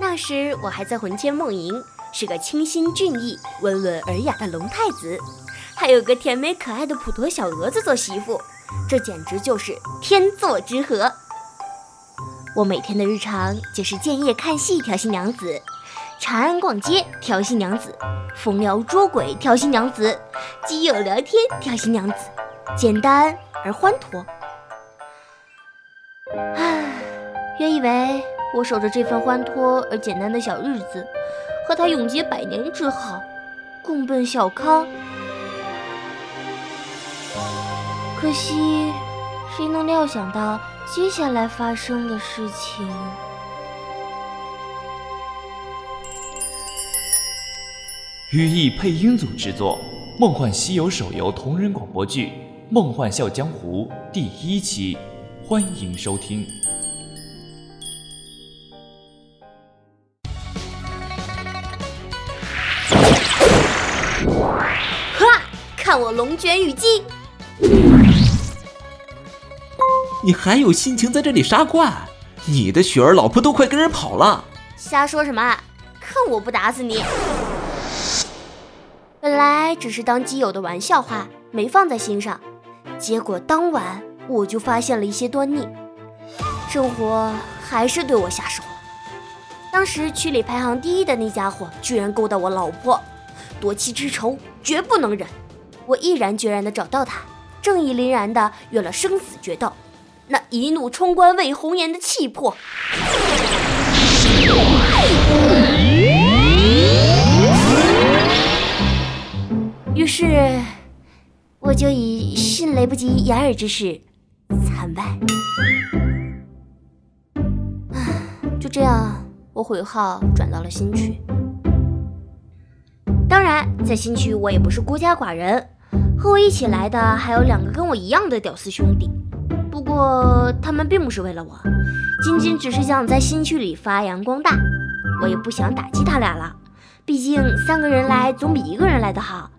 那时我还在魂牵梦萦，是个清新俊逸、温文尔雅的龙太子，还有个甜美可爱的普陀小蛾子做媳妇，这简直就是天作之合。我每天的日常就是建业看戏调戏娘子，长安逛街调戏娘子，风撩捉鬼调戏娘子，基友聊天调戏娘子，简单而欢脱。唉，原以为。我守着这份欢脱而简单的小日子，和他永结百年之好，共奔小康。可惜，谁能料想到接下来发生的事情？羽翼配音组制作，《梦幻西游》手游同人广播剧《梦幻笑江湖》第一期，欢迎收听。看我龙卷雨击！你还有心情在这里杀怪？你的雪儿老婆都快跟人跑了！瞎说什么？看我不打死你！本来只是当基友的玩笑话，没放在心上。结果当晚我就发现了一些端倪，生活还是对我下手了。当时区里排行第一的那家伙居然勾搭我老婆，夺妻之仇绝不能忍。我毅然决然地找到他，正义凛然地约了生死决斗。那一怒冲冠为红颜的气魄，于是我就以迅雷不及掩耳之势惨败。唉，就这样，我回号转到了新区。当然，在新区我也不是孤家寡人。和我一起来的还有两个跟我一样的屌丝兄弟，不过他们并不是为了我，仅仅只是想在新区里发扬光大。我也不想打击他俩了，毕竟三个人来总比一个人来的好。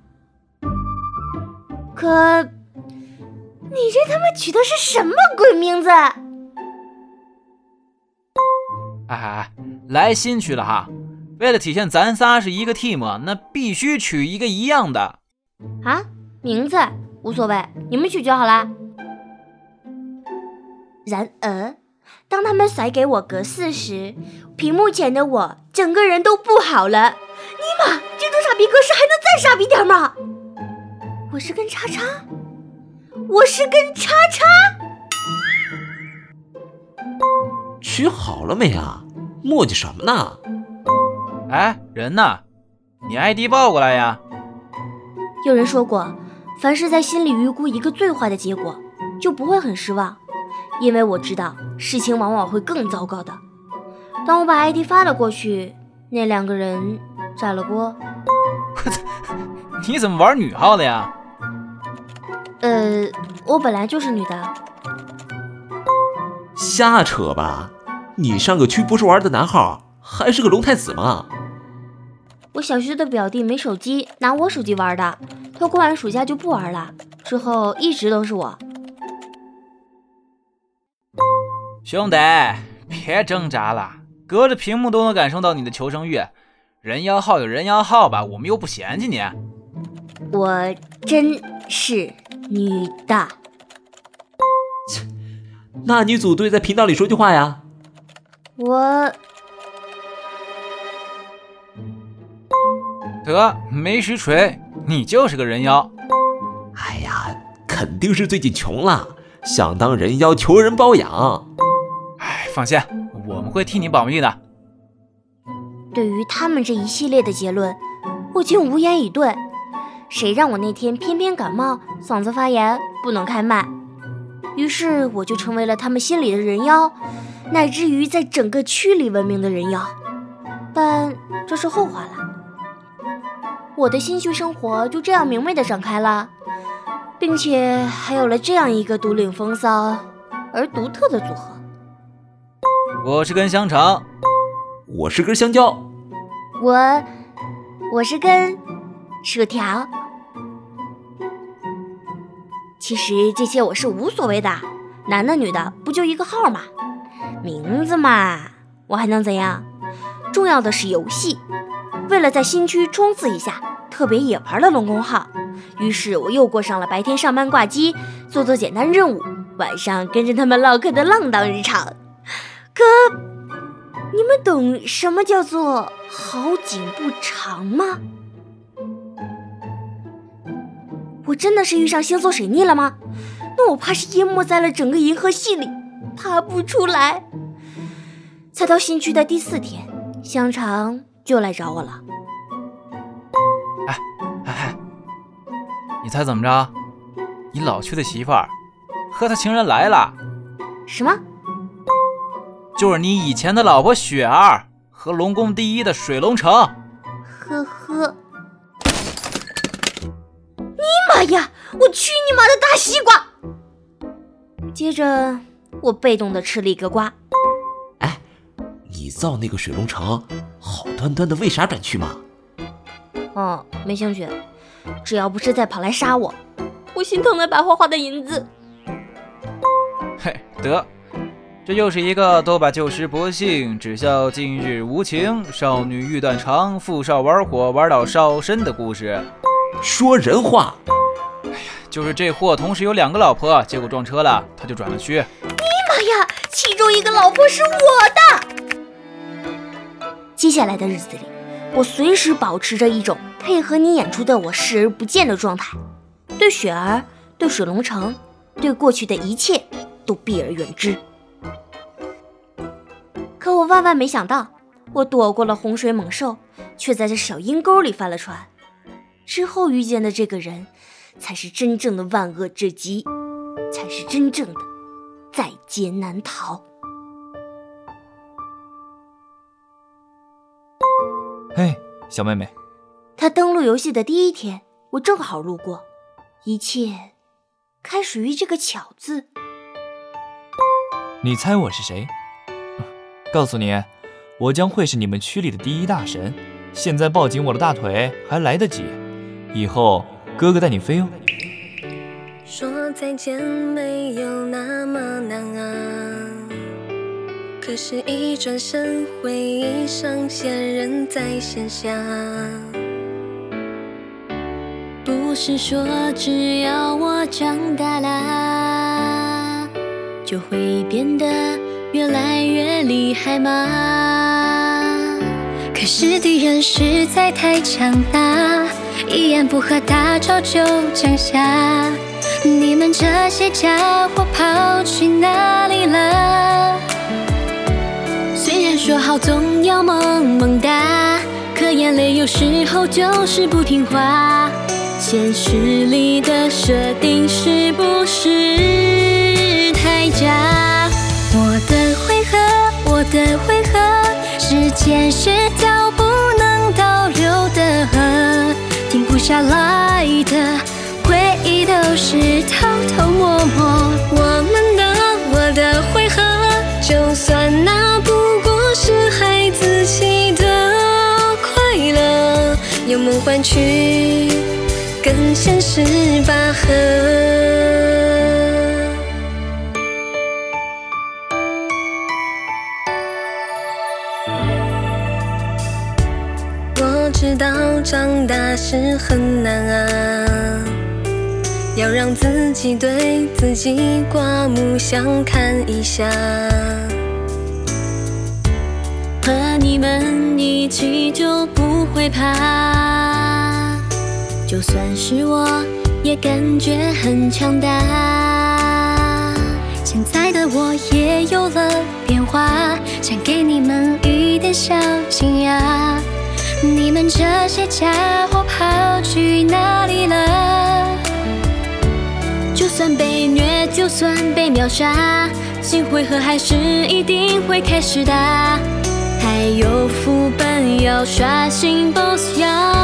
可，你这他妈取的是什么鬼名字？哎哎，来新区了哈！为了体现咱仨是一个 team，那必须取一个一样的。啊？名字无所谓，你们取就好啦。然而，当他们甩给我格式时，屏幕前的我整个人都不好了。尼玛，这种傻逼格式还能再傻逼点吗？我是根叉叉，我是根叉叉。取好了没啊？磨叽什么呢？哎，人呢？你 ID 报过来呀。有人说过。凡是在心里预估一个最坏的结果，就不会很失望，因为我知道事情往往会更糟糕的。当我把 ID 发了过去，那两个人炸了锅。我操！你怎么玩女号的呀？呃，我本来就是女的。瞎扯吧！你上个区不是玩的男号，还是个龙太子吗？我小学的表弟没手机，拿我手机玩的。他过完暑假就不玩了，之后一直都是我。兄弟，别挣扎了，隔着屏幕都能感受到你的求生欲。人妖号有人妖号吧，我们又不嫌弃你。我真是女的。切，那你组队在频道里说句话呀。我。得，没实锤。你就是个人妖，哎呀，肯定是最近穷了，想当人妖求人包养。哎，放心，我们会替你保密的。对于他们这一系列的结论，我竟无言以对。谁让我那天偏偏感冒，嗓子发炎，不能开麦？于是我就成为了他们心里的人妖，乃至于在整个区里闻名的人妖。但这是后话了。我的新区生活就这样明媚的展开了，并且还有了这样一个独领风骚而独特的组合。我是根香肠，我是根香蕉，我我是根薯条。其实这些我是无所谓的，男的女的不就一个号吗？名字嘛，我还能怎样？重要的是游戏。为了在新区冲刺一下，特别也玩了龙宫号。于是我又过上了白天上班挂机，做做简单任务，晚上跟着他们唠嗑的浪荡日常。可你们懂什么叫做好景不长吗？我真的是遇上星座水逆了吗？那我怕是淹没在了整个银河系里，爬不出来。才到新区的第四天，香肠就来找我了。哎哎哎，你猜怎么着？你老去的媳妇儿和他情人来了。什么？就是你以前的老婆雪儿和龙宫第一的水龙城。呵呵。尼玛呀！我去你妈的大西瓜！接着，我被动的吃了一个瓜。哎，你造那个水龙城，好端端的为啥转去嘛？哦，没兴趣。只要不是再跑来杀我，我心疼那白花花的银子。嘿，得，这又是一个都把旧时薄幸，只笑今日无情。少女欲断肠，富少玩火玩到烧身的故事。说人话。就是这货同时有两个老婆，结果撞车了，他就转了区。尼玛呀！其中一个老婆是我的。接下来的日子里，我随时保持着一种配合你演出的我视而不见的状态，对雪儿、对水龙城、对过去的一切都避而远之。可我万万没想到，我躲过了洪水猛兽，却在这小阴沟里翻了船。之后遇见的这个人。才是真正的万恶之极，才是真正的在劫难逃。嘿，小妹妹，他登录游戏的第一天，我正好路过，一切开始于这个“巧”字。你猜我是谁？告诉你，我将会是你们区里的第一大神。现在抱紧我的大腿还来得及，以后。哥哥带你飞哦。说再见没有那么难啊，可是，一转身，回忆上线人在线下。不是说只要我长大啦，就会变得越来越厉害吗？可是敌人实在太强大。一言不合大招就降下，你们这些家伙跑去哪里了？说好总要萌萌哒，可眼泪有时候就是不听话。现实里的设定是不是太假？我的回合，我的回合，时间是条不能倒流的河。停不下来的回忆都是偷偷摸摸，用梦换取跟现实拔河。我知道长大是很难啊，要让自己对自己刮目相看一下。和你们一起就不会怕，就算是我也感觉很强大。现在的我也有了变化，想给你们一点小惊讶。你们这些家伙跑去哪里了？就算被虐，就算被秒杀，新回合还是一定会开始的。还有副本要刷新，BOSS 要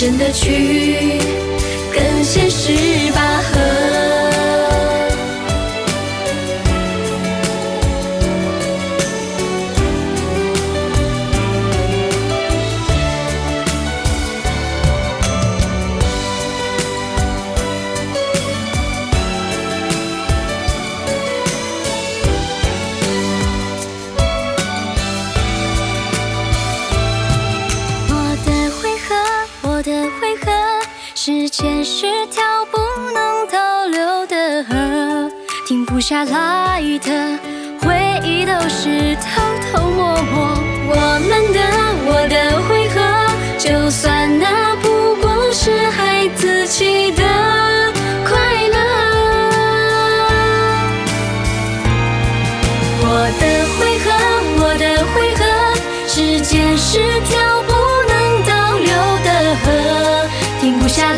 真的去跟现实拔河下来的回忆都是偷偷摸摸我们的我的回合就算那不过是孩子气的快乐。我的回合我的回合时间是条不能倒流的河停不下